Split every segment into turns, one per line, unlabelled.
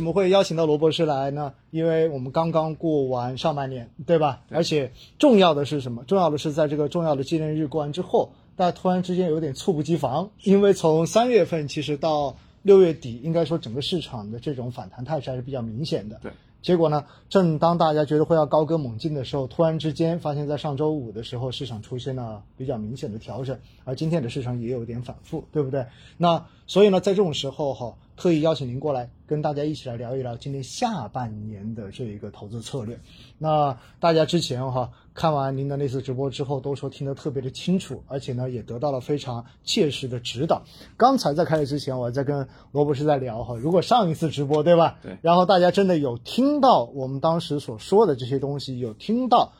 我们会邀请到罗博士来呢，因为我们刚刚过完上半年，对吧？而且重要的是什么？重要的是在这个重要的纪念日过完之后，大家突然之间有点猝不及防，因为从三月份其实到六月底，应该说整个市场的这种反弹态势还是比较明显的。
对。
结果呢？正当大家觉得会要高歌猛进的时候，突然之间发现，在上周五的时候，市场出现了比较明显的调整，而今天的市场也有点反复，对不对？那所以呢，在这种时候哈，特意邀请您过来，跟大家一起来聊一聊今年下半年的这一个投资策略。那大家之前哈。看完您的那次直播之后，都说听得特别的清楚，而且呢，也得到了非常切实的指导。刚才在开始之前，我在跟罗博士在聊哈，如果上一次直播对吧？
对。
然后大家真的有听到我们当时所说的这些东西，有听到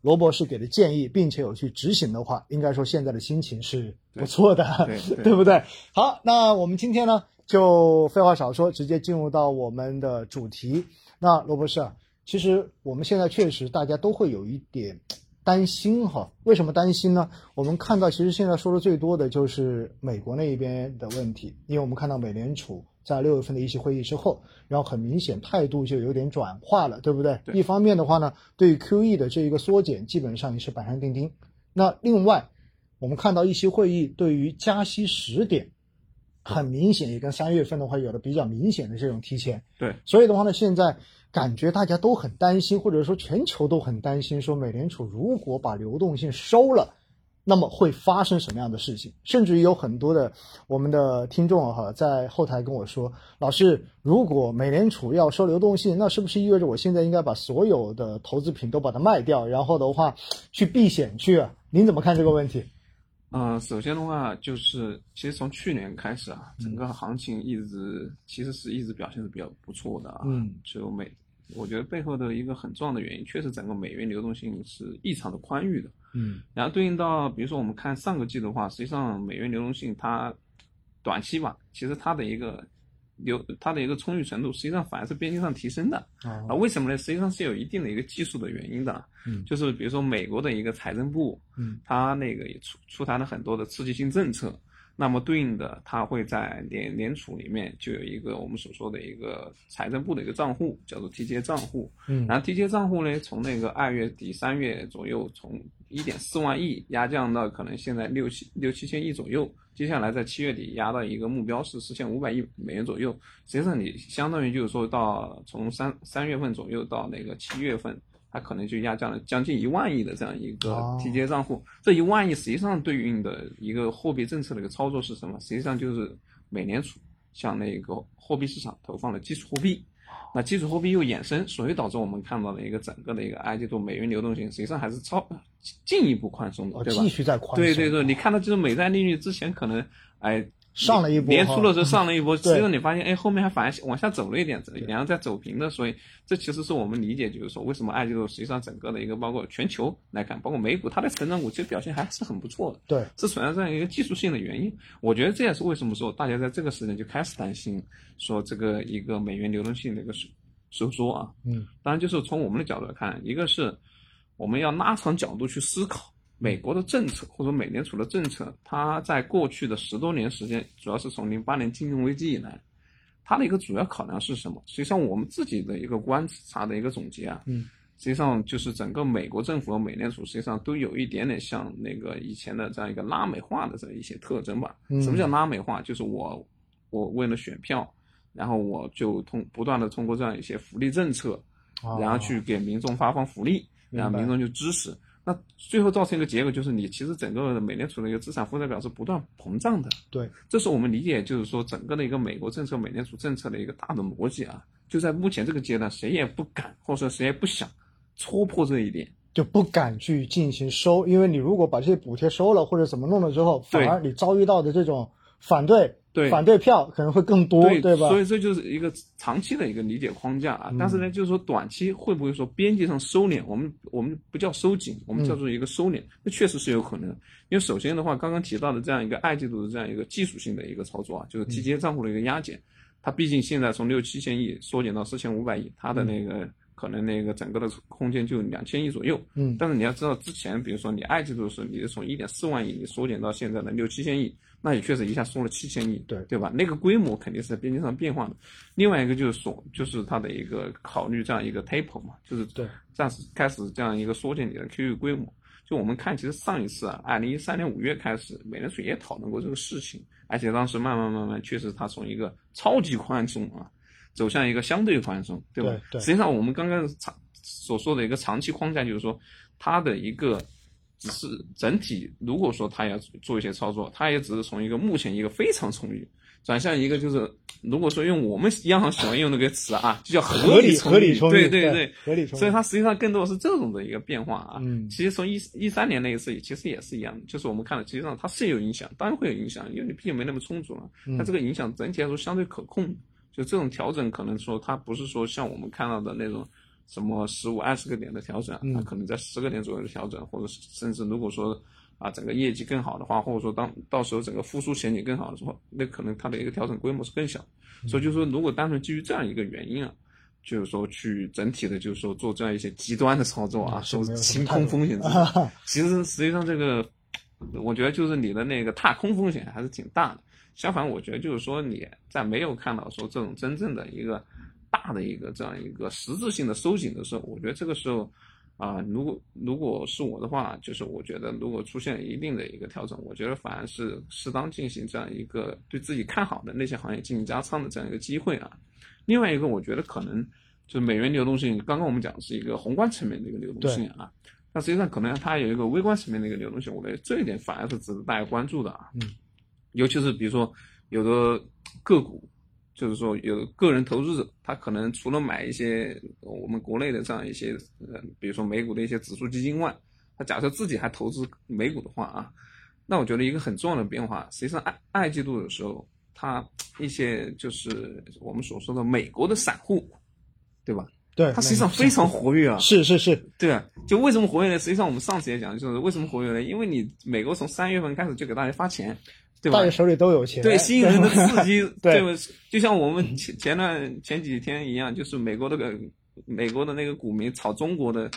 罗博士给的建议，并且有去执行的话，应该说现在的心情是不错的，
对
不对？好，那我们今天呢，就废话少说，直接进入到我们的主题。那罗博士。其实我们现在确实大家都会有一点担心哈，为什么担心呢？我们看到其实现在说的最多的就是美国那一边的问题，因为我们看到美联储在六月份的一席会议之后，然后很明显态度就有点转化了，对不对？一方面的话呢，对于 QE 的这一个缩减基本上也是板上钉钉。那另外，我们看到一些会议对于加息时点，很明显也跟三月份的话有了比较明显的这种提前。
对，
所以的话呢，现在。感觉大家都很担心，或者说全球都很担心，说美联储如果把流动性收了，那么会发生什么样的事情？甚至于有很多的我们的听众哈，在后台跟我说：“老师，如果美联储要收流动性，那是不是意味着我现在应该把所有的投资品都把它卖掉，然后的话去避险去？”您怎么看这个问题？
嗯，首先的话就是，其实从去年开始啊，整个行情一直其实是一直表现是比较不错的啊，
嗯，
就美。我觉得背后的一个很重要的原因，确实整个美元流动性是异常的宽裕的。
嗯，
然后对应到，比如说我们看上个季度的话，实际上美元流动性它短期吧，其实它的一个流它的一个充裕程度，实际上反而是边际上提升的。
啊，
为什么呢？实际上是有一定的一个技术的原因的。
嗯，
就是比如说美国的一个财政部，
嗯，
它那个也出出台了很多的刺激性政策。那么对应的，它会在联联储里面就有一个我们所说的一个财政部的一个账户，叫做 TJ 账户。
嗯，
然后 TJ 账户呢，从那个二月底三月左右，从一点四万亿压降到可能现在六七六七千亿左右。接下来在七月底压到一个目标是四千五百亿美元左右。实际上你相当于就是说到从三三月份左右到那个七月份。它可能就压降了将近一万亿的这样一个提接账户，这一万亿实际上对应的一个货币政策的一个操作是什么？实际上就是美联储向那个货币市场投放了基础货币，那基础货币又衍生，所以导致我们看到了一个整个的一个二季度美元流动性实际上还是超进一步宽松的，对吧？
继续在宽松。
对对对，你看到就是美债利率之前可能哎。
上了一波，
年初的时候上了一波，实际上你发现，哎，后面还反而往下走了一点，然后再走平的，所以这其实是我们理解，就是说为什么二季度实际上整个的一个包括全球来看，包括美股，它的成长股其实表现还是很不错的。
对，
是存在这样一个技术性的原因。我觉得这也是为什么说大家在这个时间就开始担心，说这个一个美元流动性的一个收收缩啊。
嗯，
当然就是从我们的角度来看，一个是我们要拉长角度去思考。美国的政策或者美联储的政策，它在过去的十多年时间，主要是从零八年金融危机以来，它的一个主要考量是什么？实际上，我们自己的一个观察的一个总结啊，
嗯，
实际上就是整个美国政府和美联储实际上都有一点点像那个以前的这样一个拉美化的这一些特征吧。什么叫拉美化？就是我我为了选票，然后我就通不断的通过这样一些福利政策，然后去给民众发放福利，然后民众就支持。那最后造成一个结果就是，你其实整个美联储的一个资产负债表是不断膨胀的。
对，
这是我们理解，就是说整个的一个美国政策、美联储政策的一个大的逻辑啊。就在目前这个阶段，谁也不敢，或者说谁也不想戳破这一点，
就不敢去进行收，因为你如果把这些补贴收了或者怎么弄了之后，反而你遭遇到的这种反对。
对，
反对票可能会更多，对对吧？
所以这就是一个长期的一个理解框架啊。但是呢，就是说短期会不会说边际上收敛？我们我们不叫收紧，我们叫做一个收敛。那确实是有可能，因为首先的话，刚刚提到的这样一个二季度的这样一个技术性的一个操作啊，就是 TJ 账户的一个压减，它毕竟现在从六七千亿缩减到四千五百亿，它的那个可能那个整个的空间就两千亿左右。
嗯。
但是你要知道，之前比如说你二季度的时候，你是从一点四万亿你缩减到现在的六七千亿。那也确实一下缩了七千亿，
对
对吧？那个规模肯定是在边际上变化的。另外一个就是说，就是它的一个考虑这样一个 taper 嘛，就是
对
暂时开始这样一个缩减你的 QE 规模。就我们看，其实上一次啊，二零一三年五月开始，美联储也讨论过这个事情，而且当时慢慢慢慢，确实它从一个超级宽松啊，走向一个相对宽松，对吧？
对对
实际上，我们刚刚长所说的一个长期框架，就是说它的一个只是整体，如果说他要做一些操作，他也只是从一个目前一个非常充裕，转向一个就是，如果说用我们央行喜欢用那个词啊，就叫
合理
充
合理充裕，对
对对。
合理充裕。
所以它实际上更多的是这种的一个变化啊。
嗯
其实从一一三年那一次，其实也是一样，就是我们看了，实际上它是有影响，当然会有影响，因为你毕竟没那么充足了。
嗯
它这个影响整体来说相对可控，就这种调整可能说它不是说像我们看到的那种什么十五二十个点的调整，
嗯
它可能在十个点左右的调整，或者甚至如果说啊整个业绩更好的话，或者说当到时候整个复苏前景更好的时候，那可能它的一个调整规模是更小。所以就是说，如果单纯基于这样一个原因啊。就是说，去整体的，就是说做这样一些极端的操作啊，说清空风险，其实实际上这个，我觉得就是你的那个踏空风险还是挺大的。相反，我觉得就是说你在没有看到说这种真正的一个大的一个这样一个实质性的收紧的时候，我觉得这个时候啊、如果如果是我的话，就是我觉得如果出现一定的一个调整，我觉得反而是适当进行这样一个对自己看好的那些行业进行加仓的这样一个机会啊。另外一个，我觉得可能就是美元流动性，刚刚我们讲的是一个宏观层面的一个流动性啊，那实际上可能它有一个微观层面的一个流动性，我觉得这一点反而是值得大家关注的啊。
嗯，
尤其是比如说有的个股，就是说有个人投资者，他可能除了买一些我们国内的这样一些呃，比如说美股的一些指数基金外，他假设自己还投资美股的话啊，那我觉得一个很重要的变化，实际上二二季度的时候，它 一些就是我们所说的美国的散户，对吧？
对，
它实际上非常活跃啊。
是是是，
对啊，就为什么活跃呢？实际上我们上次也讲，就是为什么活跃呢？因为你美国从三月份开始就给大家发钱，对吧
大家？手里都有钱，
对，吸引人的刺激，
对
吧？就像我们前前段前几天一样，就是美国那个美国的那个股民炒中国的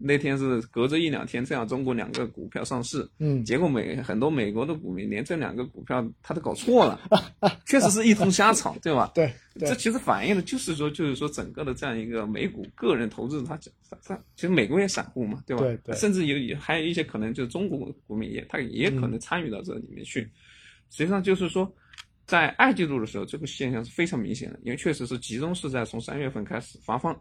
那天是隔着一两天，这样中国两个股票上市，
嗯，
结果美很多美国的股民连这两个股票他都搞错了，确实是一通瞎炒，对吧？
对对
这其实反映的就是说，就是说整个的这样一个美股个人投资，他他他其实美国也散户嘛，对吧？
对对
甚至有也还有一些可能就是中国股民也他也可能参与到这里面去。实际上就是说，在二季度的时候，这个现象是非常明显的，因为确实是集中是在从三月份开始发放，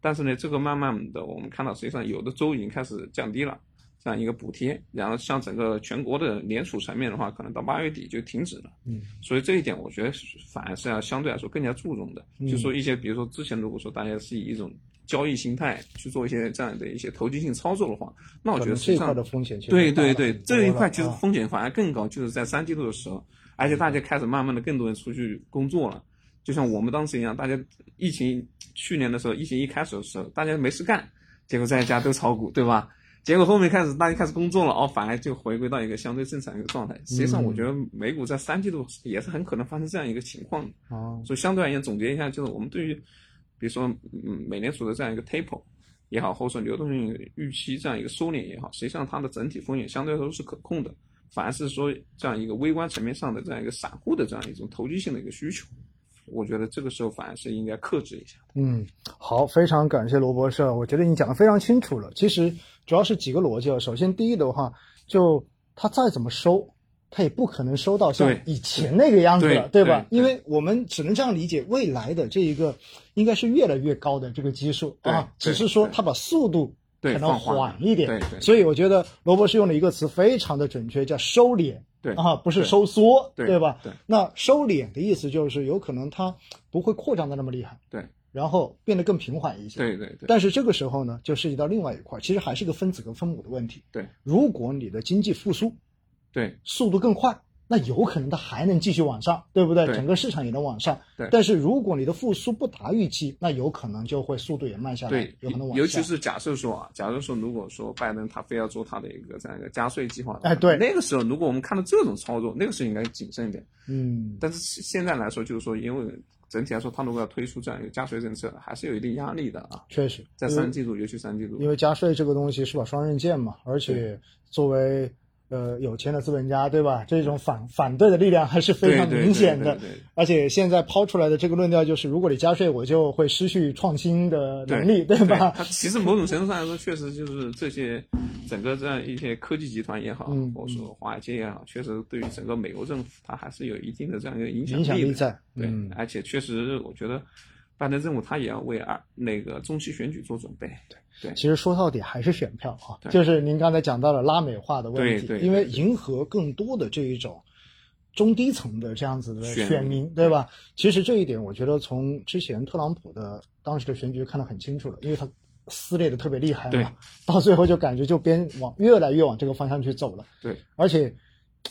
但是呢，这个慢慢的我们看到，实际上有的州已经开始降低了。这样一个补贴，然后像整个全国的联储层面的话，可能到八月底就停止了。
嗯，
所以这一点我觉得是反而是要相对来说更加注重的。
嗯
就说一些，比如说之前如果说大家是以一种交易心态去做一些这样的一些投机性操作的话，那我觉得实际上
这一块的风险
对对对这一块其实风险反而更高，就是在三季度的时候，而且大家开始慢慢的更多人出去工作了，就像我们当时一样，大家疫情去年的时候，疫情一开始的时候，大家没事干，结果在家都炒股，对吧？结果后面开始大家开始工作了，哦，反而就回归到一个相对正常的一个状态。实际上，我觉得美股在三季度也是很可能发生这样一个情况的。
哦，
所以相对而言，总结一下，就是我们对于，比如说，嗯，美联储的这样一个 taper 也好，或者说流动性预期这样一个收敛也好，实际上它的整体风险相对来说是可控的，反而是说这样一个微观层面上的这样一个散户的这样一种投机性的一个需求，我觉得这个时候反而是应该克制一下。
嗯，好，非常感谢罗博士，我觉得你讲的非常清楚了。其实主要是几个逻辑啊。首先，第一的话，就他再怎么收，他也不可能收到像以前那个样子了，
对
吧？
对
因为我们只能这样理解，未来的这一个应该是越来越高的这个基数啊，只是说
对
他把速度可能
缓
缓一点。
对对
所以我觉得罗博士用了一个词非常的准确，叫收敛。
对
啊，不是收缩，
对
吧？
对
那收敛的意思就是有可能它不会扩张的那么厉害，
对
然后变得更平缓一些。
对对对
但是这个时候呢，就涉及到另外一块，其实还是个分子跟分母的问题。
对，
如果你的经济复苏
对
速度更快，那有可能它还能继续往上，对不对？
对
整个市场也能往上。
对
但是如果你的复苏不达预期，那有可能就会速度也慢下来
对，
有可能往下。
尤其是假设说啊，假如说如果说拜登他非要做他的一个这样一个加税计划
哎对
那个时候如果我们看到这种操作，那个时候应该谨慎一点。
嗯，
但是现在来说，就是说，因为整体来说，他如果要推出这样一个加税政策，还是有一定压力的啊。
确实，
在三季度，尤其三季度，
因为加税这个东西是把双刃剑嘛，而且作为呃有钱的资本家，对吧？这种反反对的力量还是非常明显的。而且现在抛出来的这个论调就是，如果你加税，我就会失去创新的能力，
对
吧？
它其实某种程度上来说，确实就是这些整个这样一些科技集团也好，或者说华尔街也好，确实对于整个美国政府，它还是有一定的这样一个影
响
力
在。
对，而且确实，我觉得。拜登政府他也要为二那个中期选举做准备。
对
对，
其实说到底还是选票啊，就是您刚才讲到了拉美化的问
题，
因为迎合更多的这一种中低层的这样子的选民，对吧？其实这一点，我觉得从之前特朗普的当时的选举看得很清楚了，因为他撕裂的特别厉害嘛，到最后就感觉就边往越来越往这个方向去走了。
对，
而且。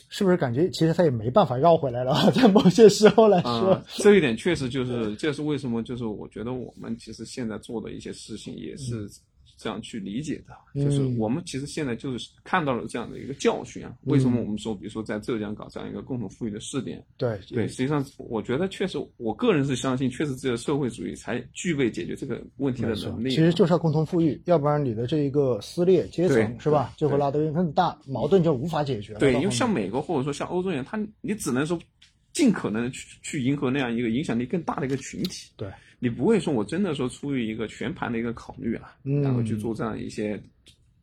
是不是感觉其实他也没办法绕回来了？在某些时候来说，
这一点确实就是，这是为什么？就是我觉得我们其实现在做的一些事情也是。这样去理解的，就是我们其实现在就是看到了这样的一个教训啊。为什么我们说，比如说在浙江搞这样一个共同富裕的试点？
对
对，实际上我觉得确实，我个人是相信，确实只有社会主义才具备解决这个问题的能力。
其实就是要共同富裕，要不然你的这一个撕裂阶层是吧，就会拉得更大，矛盾就无法解决了。
对，因为像美国或者说像欧洲人，他你只能说尽可能去去迎合那样一个影响力更大的一个群体。
对。
你不会说，我真的说出于一个全盘的一个考虑啊，然后去做这样一些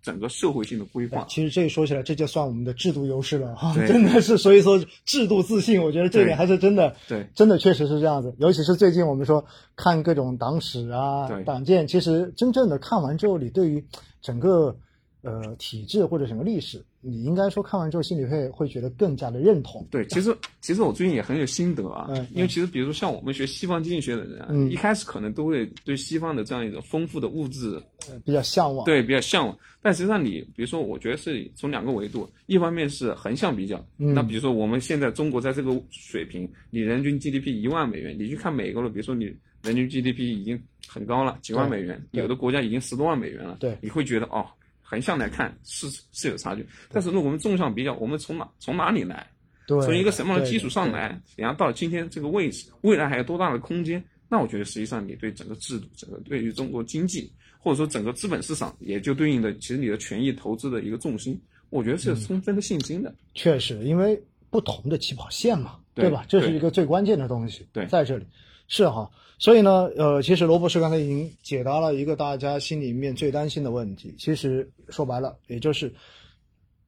整个社会性的规划。
其实这说起来，这就算我们的制度优势了哈，真的是。所以说制度自信，我觉得这点还是真的，
对，
真的确实是这样子。尤其是最近我们说看各种党史啊、党建，其实真正的看完之后，你对于整个。呃，体制或者什么历史，你应该说看完之后心里会会觉得更加的认同。
对，其实其实我最近也很有心得啊，因为其实比如说像我们学西方经济学的人，
嗯，
一开始可能都会对西方的这样一种丰富的物质
比较向往，
对，比较向往。但实际上你比如说，我觉得是从两个维度，一方面是横向比较，那比如说我们现在中国在这个水平，你人均 GDP 一万美元，你去看美国的，比如说你人均 GDP 已经很高了，几万美元，有的国家已经十多万美元了，
对，
你会觉得哦。横向来看是是有差距，但是如果我们纵向比较，我们从哪从哪里来，从一个什么样的基础上来，然后到今天这个位置，未来还有多大的空间？那我觉得实际上你对整个制度，整个对于中国经济，或者说整个资本市场，也就对应的其实你的权益投资的一个重心，我觉得是有充分的信心的。
确实，因为不同的起跑线嘛，对吧？这是一个最关键的东西。
对，
在这里是哈。所以呢，呃，其实罗博士刚才已经解答了一个大家心里面最担心的问题。其实说白了，也就是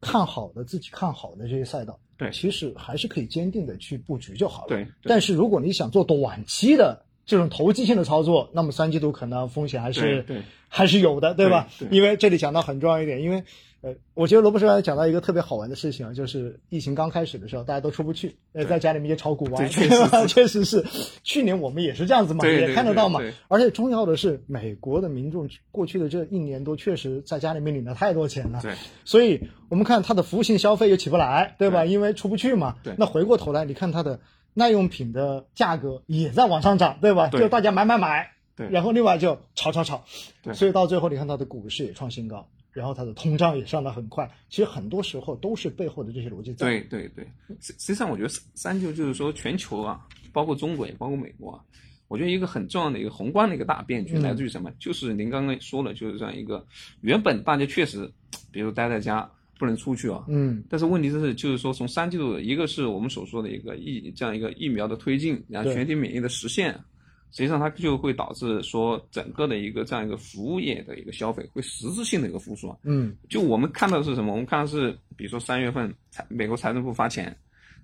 看好的自己看好的这些赛道，
对，
其实还是可以坚定的去布局就好了。
对。
但是如果你想做短期的这种投机性的操作，那么三季度可能风险还是对还是有的，对吧？因为这里讲到很重要一点，因为。呃，我觉得罗博士刚才讲到一个特别好玩的事情啊，就是疫情刚开始的时候，大家都出不去，呃，在家里面就炒股啊，
确实
确实是。去年我们也是这样子嘛，也看得到嘛。而且重要的是，美国的民众过去的这一年多，确实在家里面领了太多钱了。
对。
所以我们看它的服务性消费又起不来，对吧？因为出不去嘛。
对。
那回过头来，你看它的耐用品的价格也在往上涨，对吧？就大家买买买。
对。
然后另外就炒炒炒。
对。
所以到最后，你看它的股市也创新高。然后它的通胀也上得很快，其实很多时候都是背后的这些逻辑在。
对对对，实实际上我觉得三就就是说全球啊，包括中国也包括美国啊，我觉得一个很重要的一个宏观的一个大变局来自于什么？就是您刚刚说了，就是这样一个原本大家确实，比如待在家不能出去啊，
嗯，
但是问题是就是说从三季度，一个是我们所说的一个疫这样一个疫苗的推进，然后全体免疫的实现。实际上，它就会导致说整个的一个这样一个服务业的一个消费会实质性的一个复苏啊。
嗯，
就我们看到的是什么？我们看到是，比如说三月份财美国财政部发钱，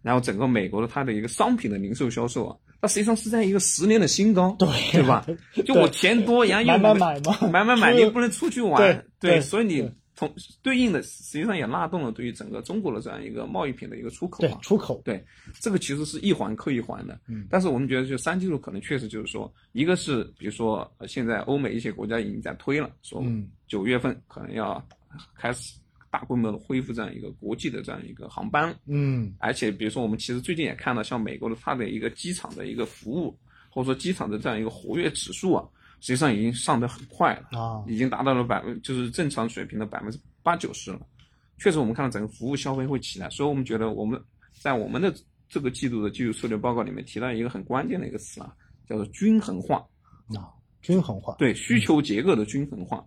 然后整个美国的它的一个商品的零售销售啊，它实际上是在一个十年的新高，
对
对吧？就我钱多，然后又
买买买嘛，
买买买，你不能出去玩，
对，
所以你。同对应的，实际上也拉动了对于整个中国的这样一个贸易品的一个出口。
对，出口。
对，这个其实是一环扣一环的。嗯。但是我们觉得，就三季度可能确实就是说，一个是比如说现在欧美一些国家已经在推了，说九月份可能要开始大规模的恢复这样一个国际的这样一个航班。
嗯。
而且比如说我们其实最近也看到，像美国的它的一个机场的一个服务，或者说机场的这样一个活跃指数啊。实际上已经上得很快了啊，已经达到了百分，就是正常水平的百分之八九十了。确实，我们看到整个服务消费会起来，所以我们觉得我们在我们的这个季度的技术策略报告里面提到一个很关键的一个词啊，叫做均衡化
啊，均衡化，
对需求结构的均衡化。